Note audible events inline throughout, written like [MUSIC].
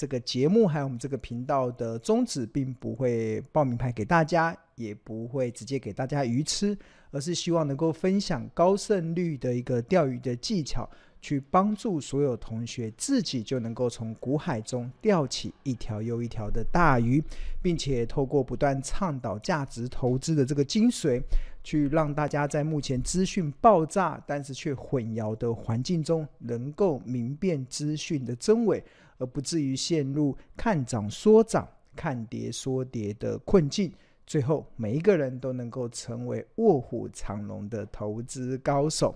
这个节目还有我们这个频道的宗旨，并不会报名牌给大家，也不会直接给大家鱼吃，而是希望能够分享高胜率的一个钓鱼的技巧。去帮助所有同学自己就能够从股海中钓起一条又一条的大鱼，并且透过不断倡导价值投资的这个精髓，去让大家在目前资讯爆炸但是却混淆的环境中，能够明辨资讯的真伪，而不至于陷入看涨说涨、看跌说跌的困境。最后，每一个人都能够成为卧虎藏龙的投资高手。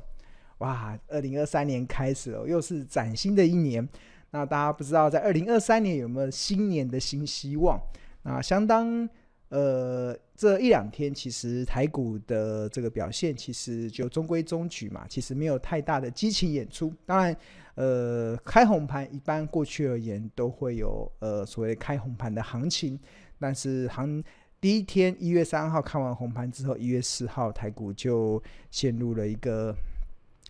哇，二零二三年开始了，又是崭新的一年。那大家不知道，在二零二三年有没有新年的新希望？那相当呃，这一两天其实台股的这个表现其实就中规中矩嘛，其实没有太大的激情演出。当然，呃，开红盘一般过去而言都会有呃所谓开红盘的行情，但是行第一天一月三号看完红盘之后，一月四号台股就陷入了一个。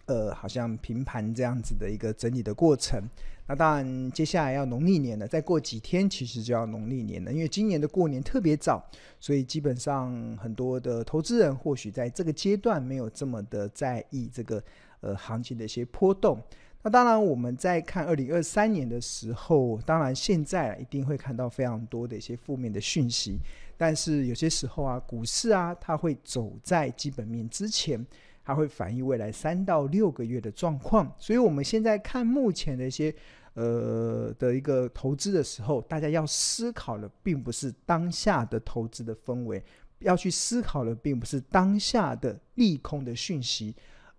呃，好像平盘这样子的一个整理的过程。那当然，接下来要农历年了，再过几天其实就要农历年了。因为今年的过年特别早，所以基本上很多的投资人或许在这个阶段没有这么的在意这个呃行情的一些波动。那当然，我们在看二零二三年的时候，当然现在一定会看到非常多的一些负面的讯息。但是有些时候啊，股市啊，它会走在基本面之前。它会反映未来三到六个月的状况，所以我们现在看目前的一些呃的一个投资的时候，大家要思考的并不是当下的投资的氛围，要去思考的并不是当下的利空的讯息，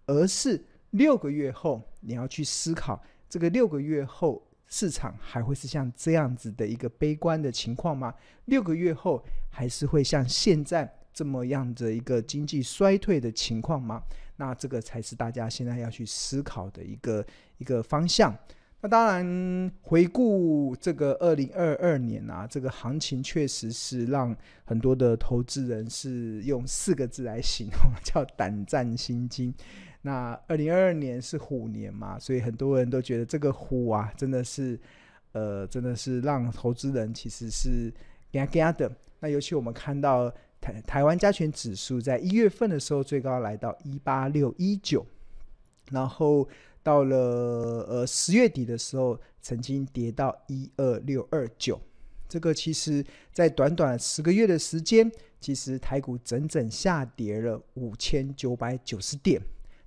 而是六个月后你要去思考，这个六个月后市场还会是像这样子的一个悲观的情况吗？六个月后还是会像现在？这么样的一个经济衰退的情况吗？那这个才是大家现在要去思考的一个一个方向。那当然，回顾这个二零二二年啊，这个行情确实是让很多的投资人是用四个字来形容，[LAUGHS] 叫胆战心惊。那二零二二年是虎年嘛，所以很多人都觉得这个虎啊，真的是呃，真的是让投资人其实是惊惊的。那尤其我们看到。台台湾加权指数在一月份的时候最高来到一八六一九，然后到了呃十月底的时候，曾经跌到一二六二九。这个其实，在短短十个月的时间，其实台股整整下跌了五千九百九十点，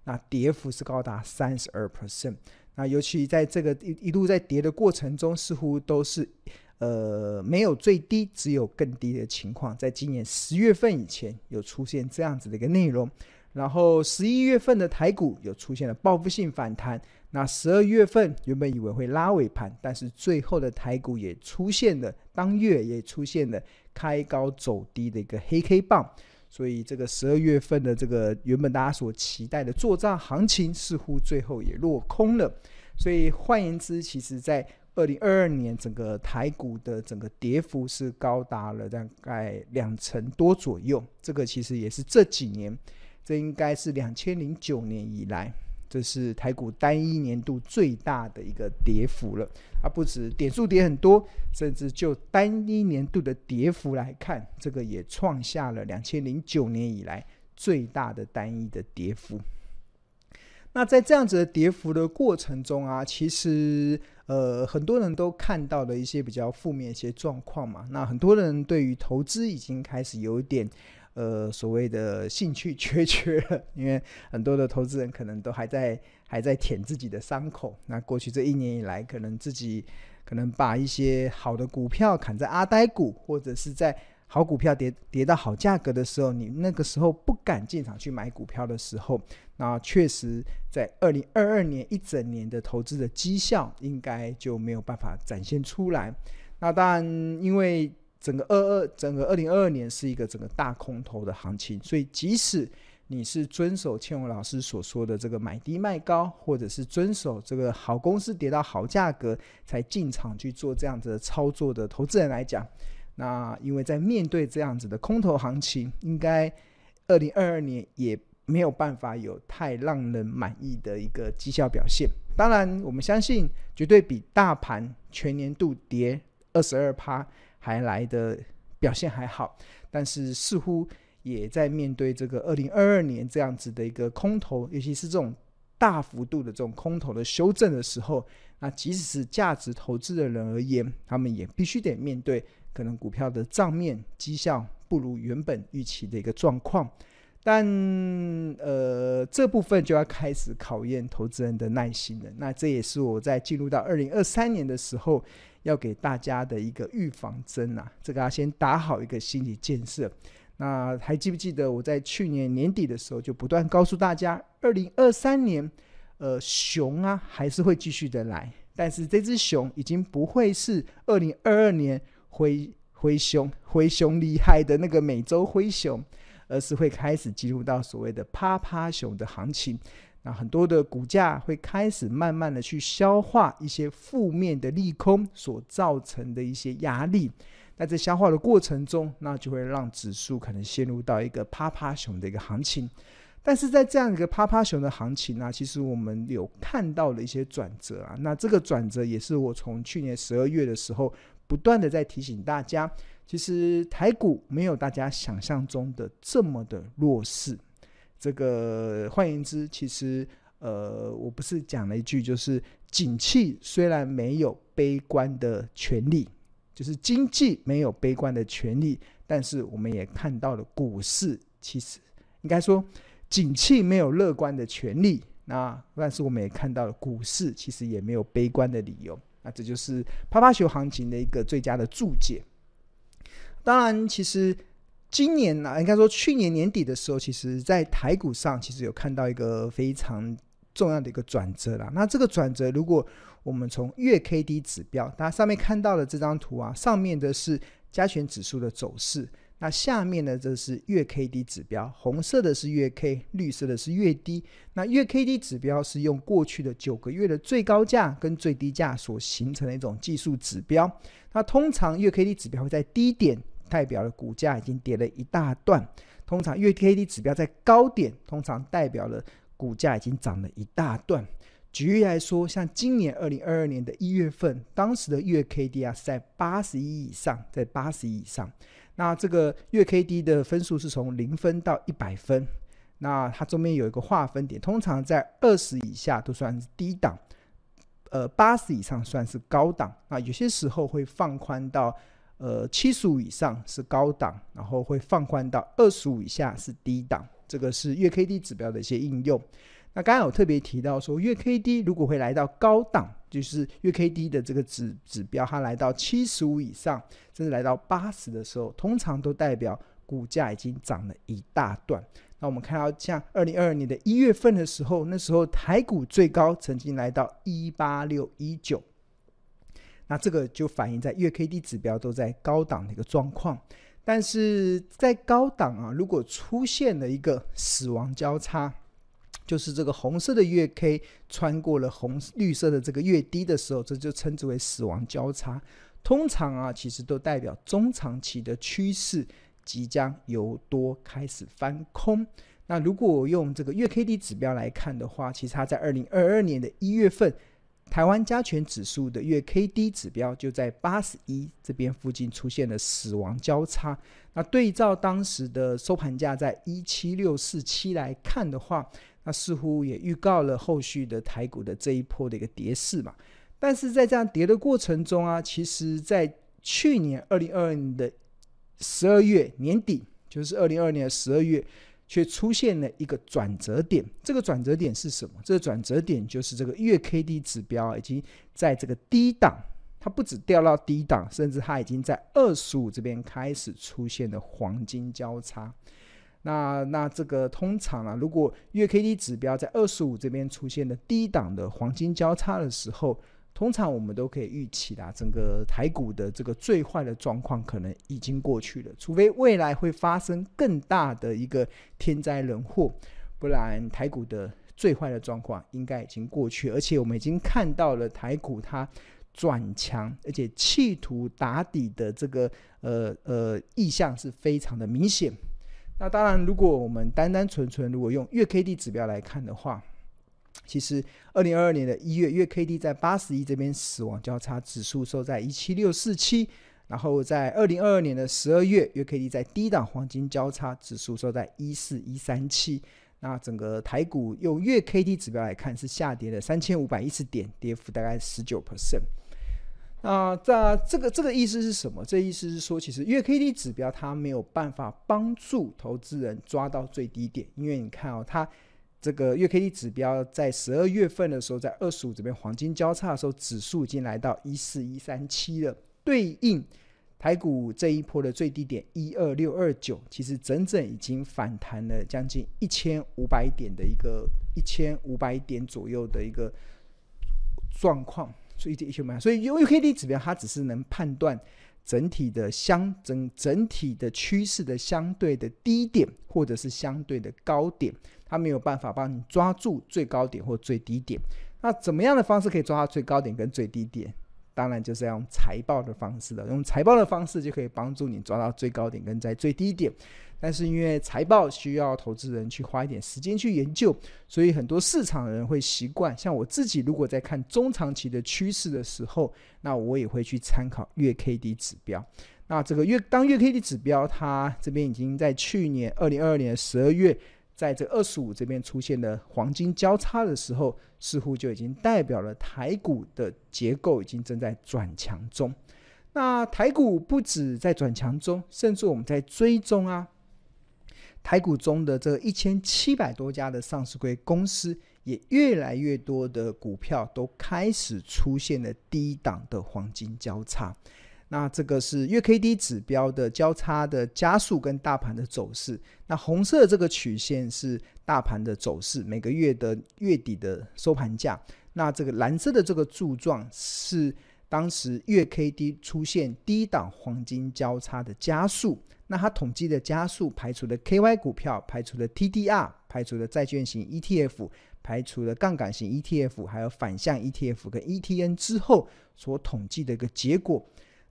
那跌幅是高达三十二 percent。那尤其在这个一一路在跌的过程中，似乎都是。呃，没有最低，只有更低的情况，在今年十月份以前有出现这样子的一个内容，然后十一月份的台股有出现了报复性反弹，那十二月份原本以为会拉尾盘，但是最后的台股也出现了当月也出现了开高走低的一个黑 K 棒，所以这个十二月份的这个原本大家所期待的做账行情，似乎最后也落空了，所以换言之，其实在二零二二年，整个台股的整个跌幅是高达了大概两成多左右。这个其实也是这几年，这应该是两千零九年以来，这是台股单一年度最大的一个跌幅了。啊，不止点数跌很多，甚至就单一年度的跌幅来看，这个也创下了两千零九年以来最大的单一的跌幅。那在这样子的跌幅的过程中啊，其实呃很多人都看到了一些比较负面一些状况嘛。那很多人对于投资已经开始有一点呃所谓的兴趣缺缺，因为很多的投资人可能都还在还在舔自己的伤口。那过去这一年以来，可能自己可能把一些好的股票砍在阿呆股，或者是在。好股票跌跌到好价格的时候，你那个时候不敢进场去买股票的时候，那确实在二零二二年一整年的投资的绩效应该就没有办法展现出来。那当然，因为整个二二整个二零二二年是一个整个大空头的行情，所以即使你是遵守倩文老师所说的这个买低卖高，或者是遵守这个好公司跌到好价格才进场去做这样子的操作的投资人来讲。那因为在面对这样子的空头行情，应该二零二二年也没有办法有太让人满意的一个绩效表现。当然，我们相信绝对比大盘全年度跌二十二趴还来的表现还好，但是似乎也在面对这个二零二二年这样子的一个空头，尤其是这种大幅度的这种空头的修正的时候，那即使是价值投资的人而言，他们也必须得面对可能股票的账面绩效不如原本预期的一个状况。但呃，这部分就要开始考验投资人的耐心了。那这也是我在进入到二零二三年的时候，要给大家的一个预防针啊。这个要先打好一个心理建设。那还记不记得我在去年年底的时候，就不断告诉大家，二零二三年，呃，熊啊还是会继续的来，但是这只熊已经不会是二零二二年灰灰熊灰熊厉害的那个美洲灰熊。而是会开始进入到所谓的趴趴熊的行情，那很多的股价会开始慢慢的去消化一些负面的利空所造成的一些压力，那在消化的过程中，那就会让指数可能陷入到一个趴趴熊的一个行情。但是在这样一个趴趴熊的行情呢、其实我们有看到了一些转折啊，那这个转折也是我从去年十二月的时候不断的在提醒大家。其实台股没有大家想象中的这么的弱势。这个换言之，其实呃，我不是讲了一句，就是景气虽然没有悲观的权利，就是经济没有悲观的权利，但是我们也看到了股市，其实应该说景气没有乐观的权利，那但是我们也看到了股市其实也没有悲观的理由。那这就是趴趴熊行情的一个最佳的注解。当然，其实今年呢、啊，应该说去年年底的时候，其实在台股上其实有看到一个非常重要的一个转折啦。那这个转折，如果我们从月 K D 指标，大家上面看到的这张图啊，上面的是加权指数的走势，那下面呢，这是月 K D 指标，红色的是月 K，绿色的是月低。那月 K D 指标是用过去的九个月的最高价跟最低价所形成的一种技术指标。那通常月 K D 指标会在低点，代表了股价已经跌了一大段。通常月 K D 指标在高点，通常代表了股价已经涨了一大段。举例来说，像今年二零二二年的一月份，当时的月 K D 啊是在八十一以上，在八十一以上。那这个月 K D 的分数是从零分到一百分，那它中间有一个划分点，通常在二十以下都算是低档，呃，八十以上算是高档。那有些时候会放宽到呃七十五以上是高档，然后会放宽到二十五以下是低档。这个是月 K D 指标的一些应用。那刚刚有特别提到说，月 K D 如果会来到高档，就是月 K D 的这个指指标，它来到七十五以上，甚至来到八十的时候，通常都代表股价已经涨了一大段。那我们看到，像二零二二年的一月份的时候，那时候台股最高曾经来到一八六一九，那这个就反映在月 K D 指标都在高档的一个状况。但是在高档啊，如果出现了一个死亡交叉。就是这个红色的月 K 穿过了红绿色的这个月低的时候，这就称之为死亡交叉。通常啊，其实都代表中长期的趋势即将由多开始翻空。那如果我用这个月 K D 指标来看的话，其实它在二零二二年的一月份，台湾加权指数的月 K D 指标就在八十一这边附近出现了死亡交叉。那对照当时的收盘价在一七六四七来看的话，那似乎也预告了后续的台股的这一波的一个跌势嘛，但是在这样跌的过程中啊，其实，在去年二零二二年的十二月年底，就是二零二二年的十二月，却出现了一个转折点。这个转折点是什么？这个转折点就是这个月 K D 指标已经在这个低档，它不止掉到低档，甚至它已经在二十五这边开始出现了黄金交叉。那那这个通常啊，如果月 K D 指标在二十五这边出现了低档的黄金交叉的时候，通常我们都可以预期啦，整个台股的这个最坏的状况可能已经过去了，除非未来会发生更大的一个天灾人祸，不然台股的最坏的状况应该已经过去，而且我们已经看到了台股它转强，而且企图打底的这个呃呃意向是非常的明显。那当然，如果我们单单纯纯如果用月 K D 指标来看的话，其实二零二二年的一月，月 K D 在八十一这边死亡交叉指数收在一七六四七，然后在二零二二年的十二月，月 K D 在低档黄金交叉指数收在一四一三七。那整个台股用月 K D 指标来看，是下跌了三千五百一十点，跌幅大概十九 percent。那在这个这个意思是什么？这意思是说，其实月 K D 指标它没有办法帮助投资人抓到最低点，因为你看哦，它这个月 K D 指标在十二月份的时候，在二十五这边黄金交叉的时候，指数已经来到一四一三七了，对应。台股这一波的最低点一二六二九，其实整整已经反弹了将近一千五百点的一个一千五百点左右的一个状况，所以一千五百，所以 U K D 指标它只是能判断整体的相整整体的趋势的相对的低点或者是相对的高点，它没有办法帮你抓住最高点或最低点。那怎么样的方式可以抓到最高点跟最低点？当然就是要用财报的方式了，用财报的方式就可以帮助你抓到最高点跟在最低点。但是因为财报需要投资人去花一点时间去研究，所以很多市场人会习惯。像我自己，如果在看中长期的趋势的时候，那我也会去参考月 K D 指标。那这个月当月 K D 指标，它这边已经在去年二零二二年十二月。在这二十五这边出现的黄金交叉的时候，似乎就已经代表了台股的结构已经正在转强中。那台股不止在转强中，甚至我们在追踪啊，台股中的这一千七百多家的上市公司，也越来越多的股票都开始出现了低档的黄金交叉。那这个是月 K D 指标的交叉的加速跟大盘的走势。那红色这个曲线是大盘的走势，每个月的月底的收盘价。那这个蓝色的这个柱状是当时月 K D 出现低档黄金交叉的加速。那它统计的加速排除了 K Y 股票，排除了 T D R，排除了债券型 E T F，排除了杠杆型 E T F，还有反向 E T F 跟 E T N 之后所统计的一个结果。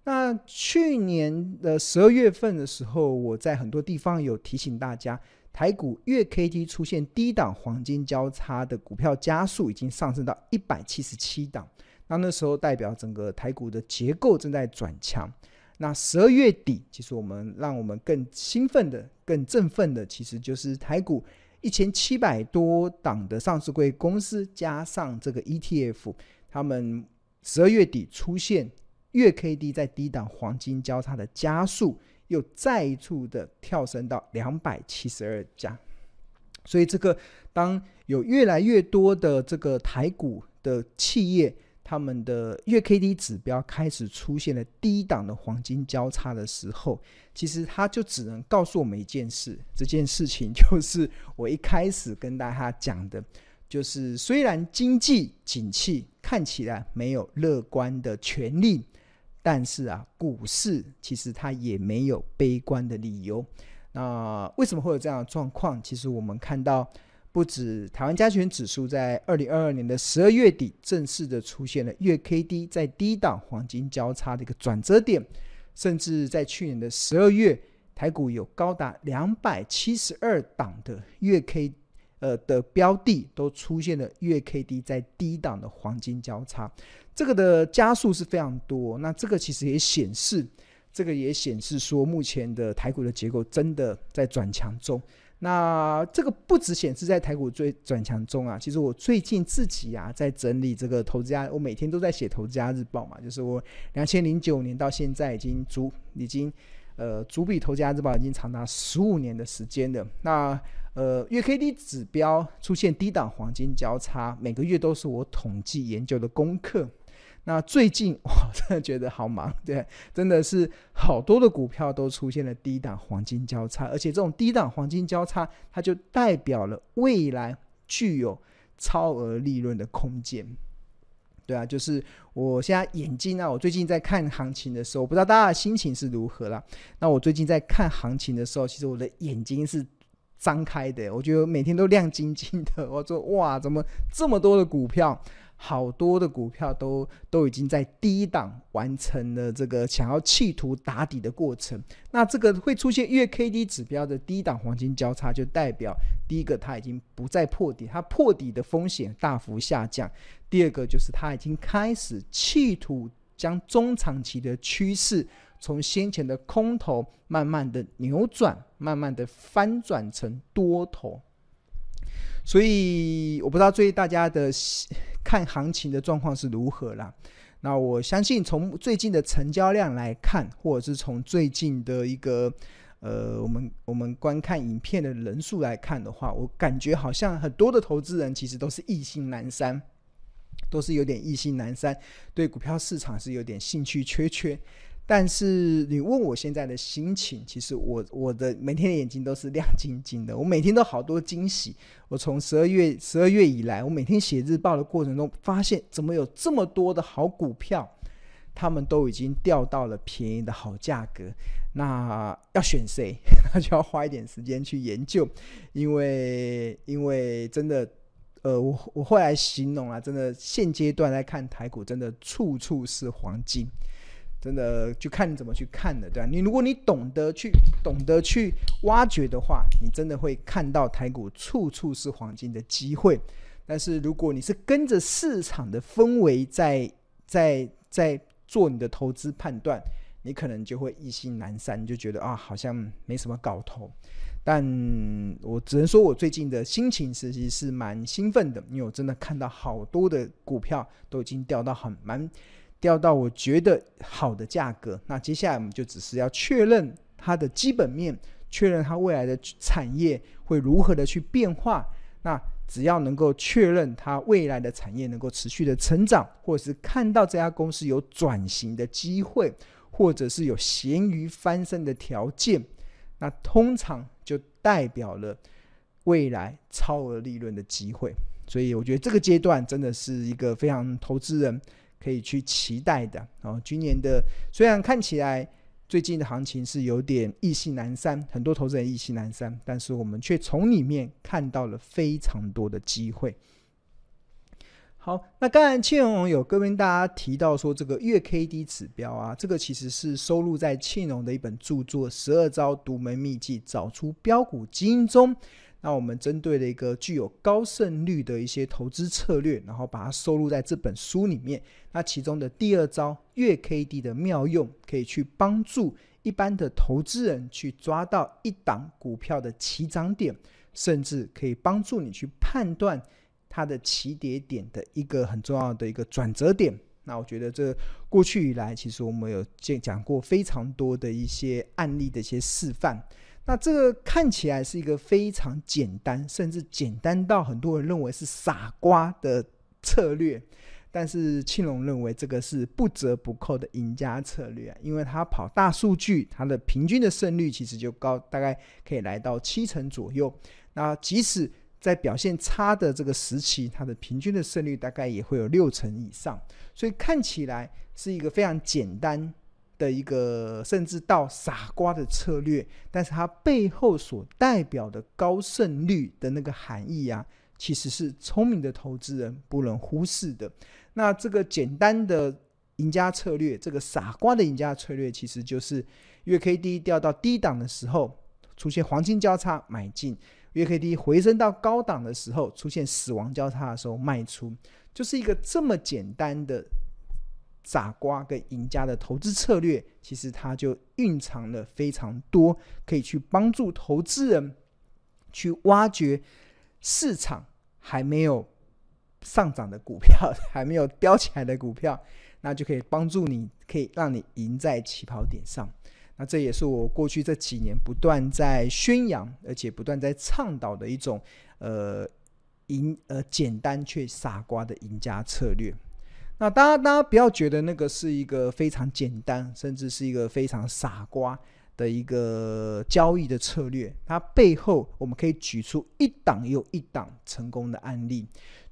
那去年的十二月份的时候，我在很多地方有提醒大家，台股月 K D 出现低档黄金交叉的股票加速已经上升到一百七十七档。那那时候代表整个台股的结构正在转强。那十二月底，其实我们让我们更兴奋的、更振奋的，其实就是台股一千七百多档的上市柜公司加上这个 E T F，他们十二月底出现。月 K D 在低档黄金交叉的加速，又再一次的跳升到两百七十二家，所以这个当有越来越多的这个台股的企业，他们的月 K D 指标开始出现了低档的黄金交叉的时候，其实它就只能告诉我们一件事，这件事情 [LAUGHS] 就是我一开始跟大家讲的，就是虽然经济景气看起来没有乐观的权利。但是啊，股市其实它也没有悲观的理由。那为什么会有这样的状况？其实我们看到，不止台湾加权指数在二零二二年的十二月底正式的出现了月 K D 在低档黄金交叉的一个转折点，甚至在去年的十二月，台股有高达两百七十二档的月 K 呃的标的都出现了月 K D 在低档的黄金交叉。这个的加速是非常多，那这个其实也显示，这个也显示说，目前的台股的结构真的在转强中。那这个不只显示在台股最转强中啊，其实我最近自己啊在整理这个投资家，我每天都在写投资家日报嘛，就是我两千零九年到现在已经足已经呃主笔投资家日报已经长达十五年的时间了。那呃月 K D 指标出现低档黄金交叉，每个月都是我统计研究的功课。那最近 [LAUGHS] 我真的觉得好忙，对，真的是好多的股票都出现了低档黄金交叉，而且这种低档黄金交叉，它就代表了未来具有超额利润的空间。对啊，就是我现在眼睛啊，我最近在看行情的时候，我不知道大家的心情是如何啦。那我最近在看行情的时候，其实我的眼睛是张开的，我觉得每天都亮晶晶的。我说哇，怎么这么多的股票？好多的股票都都已经在低档完成了这个想要企图打底的过程，那这个会出现月 K D 指标的低档黄金交叉，就代表第一个，它已经不再破底，它破底的风险大幅下降；第二个，就是它已经开始企图将中长期的趋势从先前的空头慢慢的扭转，慢慢的翻转成多头。所以我不知道最近大家的看行情的状况是如何啦。那我相信从最近的成交量来看，或者是从最近的一个。呃，我们我们观看影片的人数来看的话，我感觉好像很多的投资人其实都是意兴阑珊，都是有点意兴阑珊，对股票市场是有点兴趣缺缺。但是你问我现在的心情，其实我我的每天的眼睛都是亮晶晶的，我每天都好多惊喜。我从十二月十二月以来，我每天写日报的过程中，发现怎么有这么多的好股票。他们都已经掉到了便宜的好价格，那要选谁，[LAUGHS] 那就要花一点时间去研究，因为因为真的，呃，我我后来形容啊，真的现阶段来看台股，真的处处是黄金，真的就看你怎么去看的，对吧？你如果你懂得去懂得去挖掘的话，你真的会看到台股处处是黄金的机会。但是如果你是跟着市场的氛围在在在。做你的投资判断，你可能就会意兴阑珊，就觉得啊，好像没什么搞头。但我只能说，我最近的心情其实是蛮兴奋的，因为我真的看到好多的股票都已经掉到很蛮掉到我觉得好的价格。那接下来我们就只是要确认它的基本面，确认它未来的产业会如何的去变化。那只要能够确认它未来的产业能够持续的成长，或者是看到这家公司有转型的机会，或者是有咸鱼翻身的条件，那通常就代表了未来超额利润的机会。所以我觉得这个阶段真的是一个非常投资人可以去期待的。然后今年的虽然看起来。最近的行情是有点意兴阑珊，很多投资人意兴阑珊，但是我们却从里面看到了非常多的机会。好，那刚才庆荣有跟大家提到说，这个月 K D 指标啊，这个其实是收录在庆荣的一本著作《十二招独门秘技，找出标股基因》中。那我们针对了一个具有高胜率的一些投资策略，然后把它收录在这本书里面。那其中的第二招月 K D 的妙用，可以去帮助一般的投资人去抓到一档股票的起涨点，甚至可以帮助你去判断它的起跌点的一个很重要的一个转折点。那我觉得这过去以来，其实我们有讲讲过非常多的一些案例的一些示范。那这个看起来是一个非常简单，甚至简单到很多人认为是傻瓜的策略，但是庆隆认为这个是不折不扣的赢家策略，因为他跑大数据，他的平均的胜率其实就高，大概可以来到七成左右。那即使在表现差的这个时期，它的平均的胜率大概也会有六成以上，所以看起来是一个非常简单。的一个甚至到傻瓜的策略，但是它背后所代表的高胜率的那个含义啊，其实是聪明的投资人不能忽视的。那这个简单的赢家策略，这个傻瓜的赢家策略，其实就是月 K D 掉到低档的时候出现黄金交叉买进，月 K D 回升到高档的时候出现死亡交叉的时候卖出，就是一个这么简单的。傻瓜跟赢家的投资策略，其实它就蕴藏了非常多可以去帮助投资人去挖掘市场还没有上涨的股票，[LAUGHS] 还没有飙起来的股票，那就可以帮助你，可以让你赢在起跑点上。那这也是我过去这几年不断在宣扬，而且不断在倡导的一种呃赢呃简单却傻瓜的赢家策略。那大家，大家不要觉得那个是一个非常简单，甚至是一个非常傻瓜的一个交易的策略。它背后，我们可以举出一档又一档成功的案例。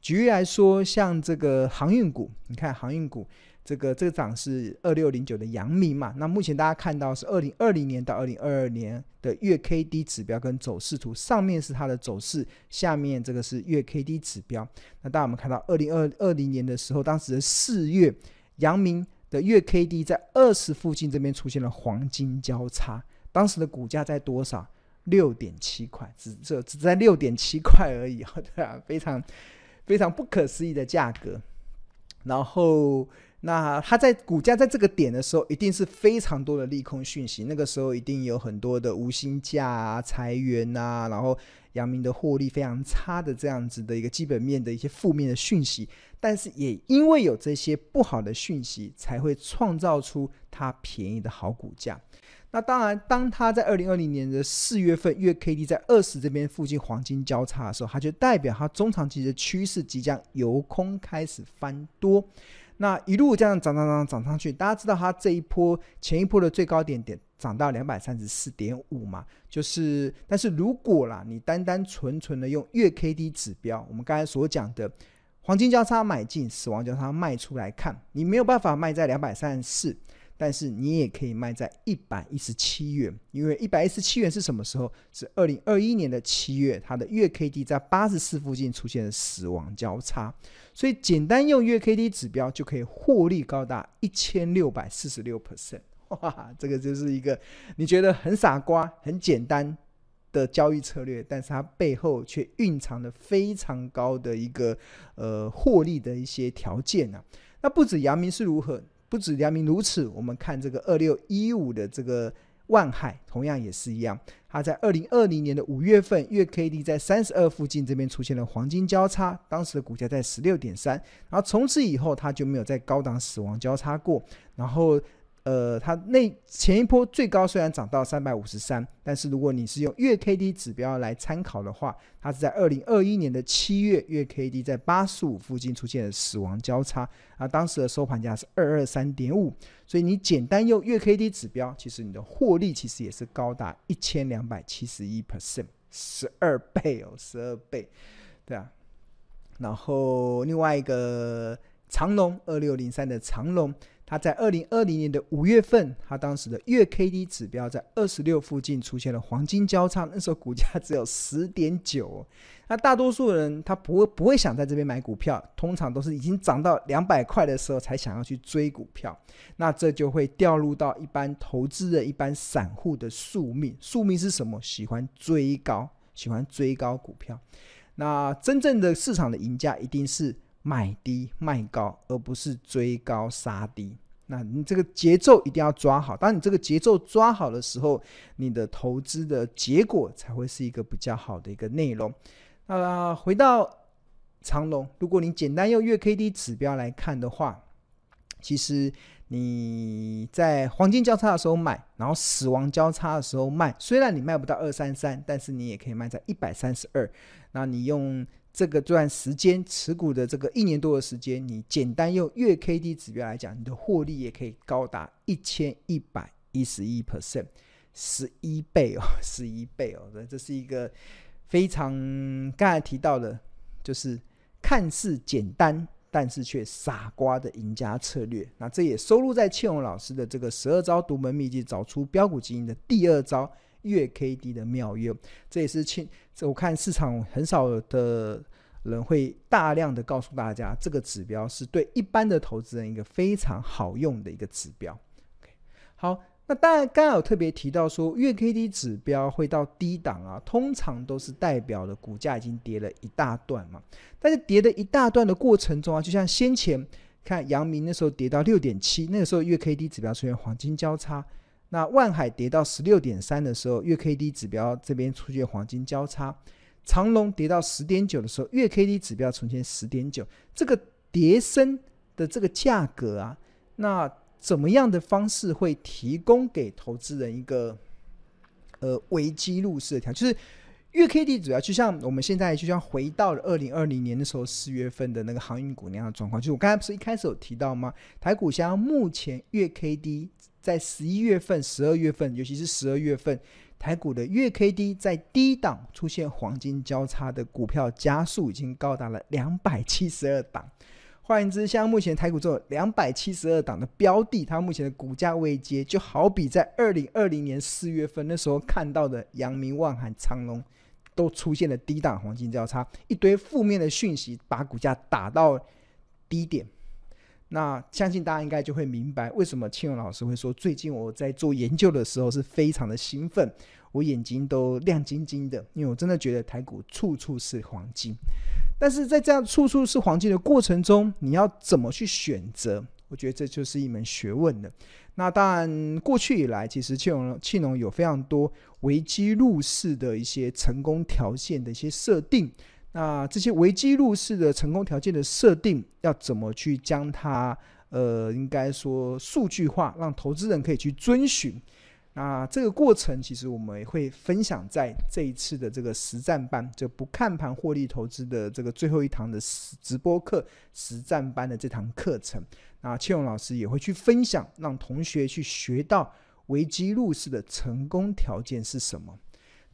举例来说，像这个航运股，你看航运股。这个这个涨是二六零九的阳明嘛？那目前大家看到是二零二零年到二零二二年的月 K D 指标跟走势图，上面是它的走势，下面这个是月 K D 指标。那大家我们看到二零二二零年的时候，当时的四月，阳明的月 K D 在二十附近这边出现了黄金交叉，当时的股价在多少？六点七块，只这只在六点七块而已啊，[LAUGHS] 对啊，非常非常不可思议的价格。然后，那它在股价在这个点的时候，一定是非常多的利空讯息。那个时候一定有很多的无薪假啊、裁员啊，然后阳明的获利非常差的这样子的一个基本面的一些负面的讯息。但是也因为有这些不好的讯息，才会创造出它便宜的好股价。那当然，当它在二零二零年的四月份月 K D 在二十这边附近黄金交叉的时候，它就代表它中长期的趋势即将由空开始翻多。那一路这样涨涨涨涨上去，大家知道它这一波前一波的最高点点涨到两百三十四点五嘛？就是，但是如果啦，你单单纯纯的用月 K D 指标，我们刚才所讲的。黄金交叉买进，死亡交叉卖出来看，你没有办法卖在两百三十四，但是你也可以卖在一百一十七元，因为一百一十七元是什么时候？是二零二一年的七月，它的月 K D 在八十四附近出现了死亡交叉，所以简单用月 K D 指标就可以获利高达一千六百四十六 percent，哇，这个就是一个你觉得很傻瓜、很简单。的交易策略，但是它背后却蕴藏了非常高的一个呃获利的一些条件、啊。那不止阳明是如何，不止良明如此，我们看这个二六一五的这个万海，同样也是一样。它在二零二零年的五月份，月 K D 在三十二附近这边出现了黄金交叉，当时的股价在十六点三，然后从此以后它就没有在高档死亡交叉过，然后。呃，它那前一波最高虽然涨到三百五十三，但是如果你是用月 K D 指标来参考的话，它是在二零二一年的七月，月 K D 在八十五附近出现了死亡交叉，啊，当时的收盘价是二二三点五，所以你简单用月 K D 指标，其实你的获利其实也是高达一千两百七十一 percent，十二倍哦，十二倍，对啊，然后另外一个长龙二六零三的长龙。它在二零二零年的五月份，它当时的月 K D 指标在二十六附近出现了黄金交叉，那时候股价只有十点九。那大多数人他不会不会想在这边买股票，通常都是已经涨到两百块的时候才想要去追股票。那这就会掉入到一般投资的一般散户的宿命。宿命是什么？喜欢追高，喜欢追高股票。那真正的市场的赢家一定是。买低卖高，而不是追高杀低。那你这个节奏一定要抓好。当你这个节奏抓好的时候，你的投资的结果才会是一个比较好的一个内容。那回到长龙，如果你简单用月 K D 指标来看的话，其实你在黄金交叉的时候买，然后死亡交叉的时候卖。虽然你卖不到二三三，但是你也可以卖在一百三十二。那你用。这个段时间持股的这个一年多的时间，你简单用月 K D 指标来讲，你的获利也可以高达一千一百一十一 percent，十一倍哦，[LAUGHS] 十一倍哦，这是一个非常刚才提到的，就是看似简单，但是却傻瓜的赢家策略。那这也收录在倩蓉老师的这个十二招独门秘籍，找出标股基因的第二招。月 K D 的妙用，这也是清。我看市场很少的人会大量的告诉大家，这个指标是对一般的投资人一个非常好用的一个指标。好，那当然刚刚有特别提到说，月 K D 指标会到低档啊，通常都是代表了股价已经跌了一大段嘛。但是跌的一大段的过程中啊，就像先前看阳明那时候跌到六点七，那个时候月 K D 指标出现黄金交叉。那万海跌到十六点三的时候，月 K D 指标这边出现黄金交叉；长龙跌到十点九的时候，月 K D 指标出现十点九。这个跌升的这个价格啊，那怎么样的方式会提供给投资人一个呃危机入市的条件？就是月 K D 指标，就像我们现在就像回到了二零二零年的时候四月份的那个航运股那样的状况。就是我刚才不是一开始有提到吗？台股像目前月 K D。在十一月份、十二月份，尤其是十二月份，台股的月 K D 在低档出现黄金交叉的股票加速已经高达了两百七十二档。换言之，像目前台股这种两百七十二档的标的，它目前的股价位阶，就好比在二零二零年四月份那时候看到的阳明、万海、长龙，都出现了低档黄金交叉，一堆负面的讯息把股价打到低点。那相信大家应该就会明白，为什么庆荣老师会说，最近我在做研究的时候是非常的兴奋，我眼睛都亮晶晶的，因为我真的觉得台股处处是黄金。但是在这样处处是黄金的过程中，你要怎么去选择？我觉得这就是一门学问了。那当然，过去以来，其实庆荣庆荣有非常多危机入市的一些成功条件的一些设定。那这些危机入市的成功条件的设定，要怎么去将它呃，应该说数据化，让投资人可以去遵循。那这个过程，其实我们也会分享在这一次的这个实战班，就不看盘获利投资的这个最后一堂的直播课实战班的这堂课程。那庆荣老师也会去分享，让同学去学到危机入市的成功条件是什么。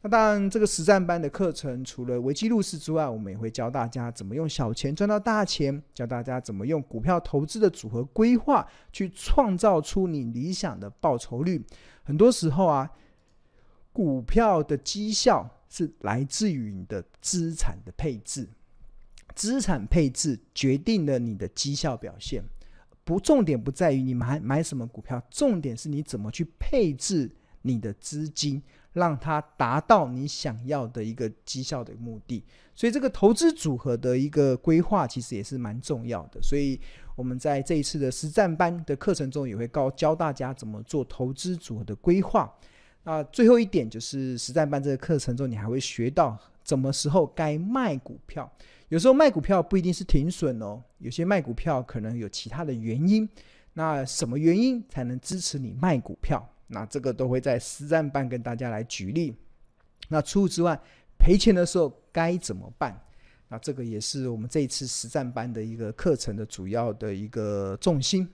那当然，这个实战班的课程除了危机入市之外，我们也会教大家怎么用小钱赚到大钱，教大家怎么用股票投资的组合规划去创造出你理想的报酬率。很多时候啊，股票的绩效是来自于你的资产的配置，资产配置决定了你的绩效表现。不，重点不在于你买买什么股票，重点是你怎么去配置你的资金。让它达到你想要的一个绩效的目的，所以这个投资组合的一个规划其实也是蛮重要的。所以我们在这一次的实战班的课程中，也会告教大家怎么做投资组合的规划。那最后一点就是实战班这个课程中，你还会学到什么时候该卖股票。有时候卖股票不一定是停损哦，有些卖股票可能有其他的原因。那什么原因才能支持你卖股票？那这个都会在实战班跟大家来举例。那除此之外，赔钱的时候该怎么办？那这个也是我们这一次实战班的一个课程的主要的一个重心。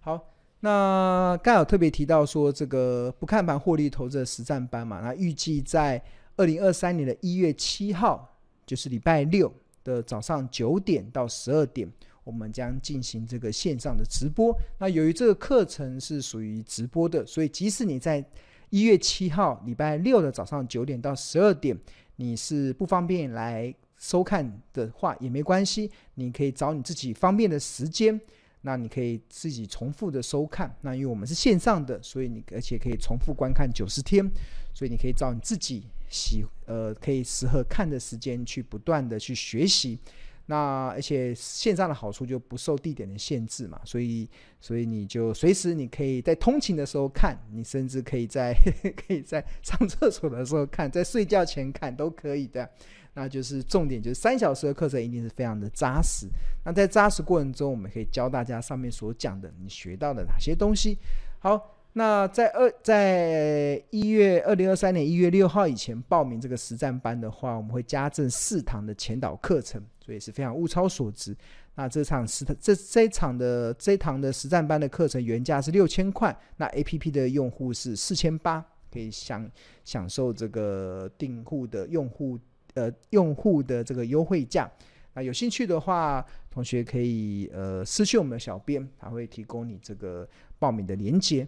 好，那刚有特别提到说，这个不看盘获利投资的实战班嘛，那预计在二零二三年的一月七号，就是礼拜六的早上九点到十二点。我们将进行这个线上的直播。那由于这个课程是属于直播的，所以即使你在一月七号礼拜六的早上九点到十二点，你是不方便来收看的话也没关系，你可以找你自己方便的时间，那你可以自己重复的收看。那因为我们是线上的，所以你而且可以重复观看九十天，所以你可以找你自己喜呃可以适合看的时间去不断的去学习。那而且线上的好处就不受地点的限制嘛，所以所以你就随时你可以在通勤的时候看，你甚至可以在 [LAUGHS] 可以在上厕所的时候看，在睡觉前看都可以的。那就是重点就是三小时的课程一定是非常的扎实。那在扎实过程中，我们可以教大家上面所讲的你学到的哪些东西。好。那在二在一月二零二三年一月六号以前报名这个实战班的话，我们会加赠四堂的前导课程，所以是非常物超所值。那这场实这这一场的这一堂的实战班的课程原价是六千块，那 APP 的用户是四千八，可以享享受这个订户的用户呃用户的这个优惠价。那有兴趣的话，同学可以呃私信我们的小编，他会提供你这个报名的链接。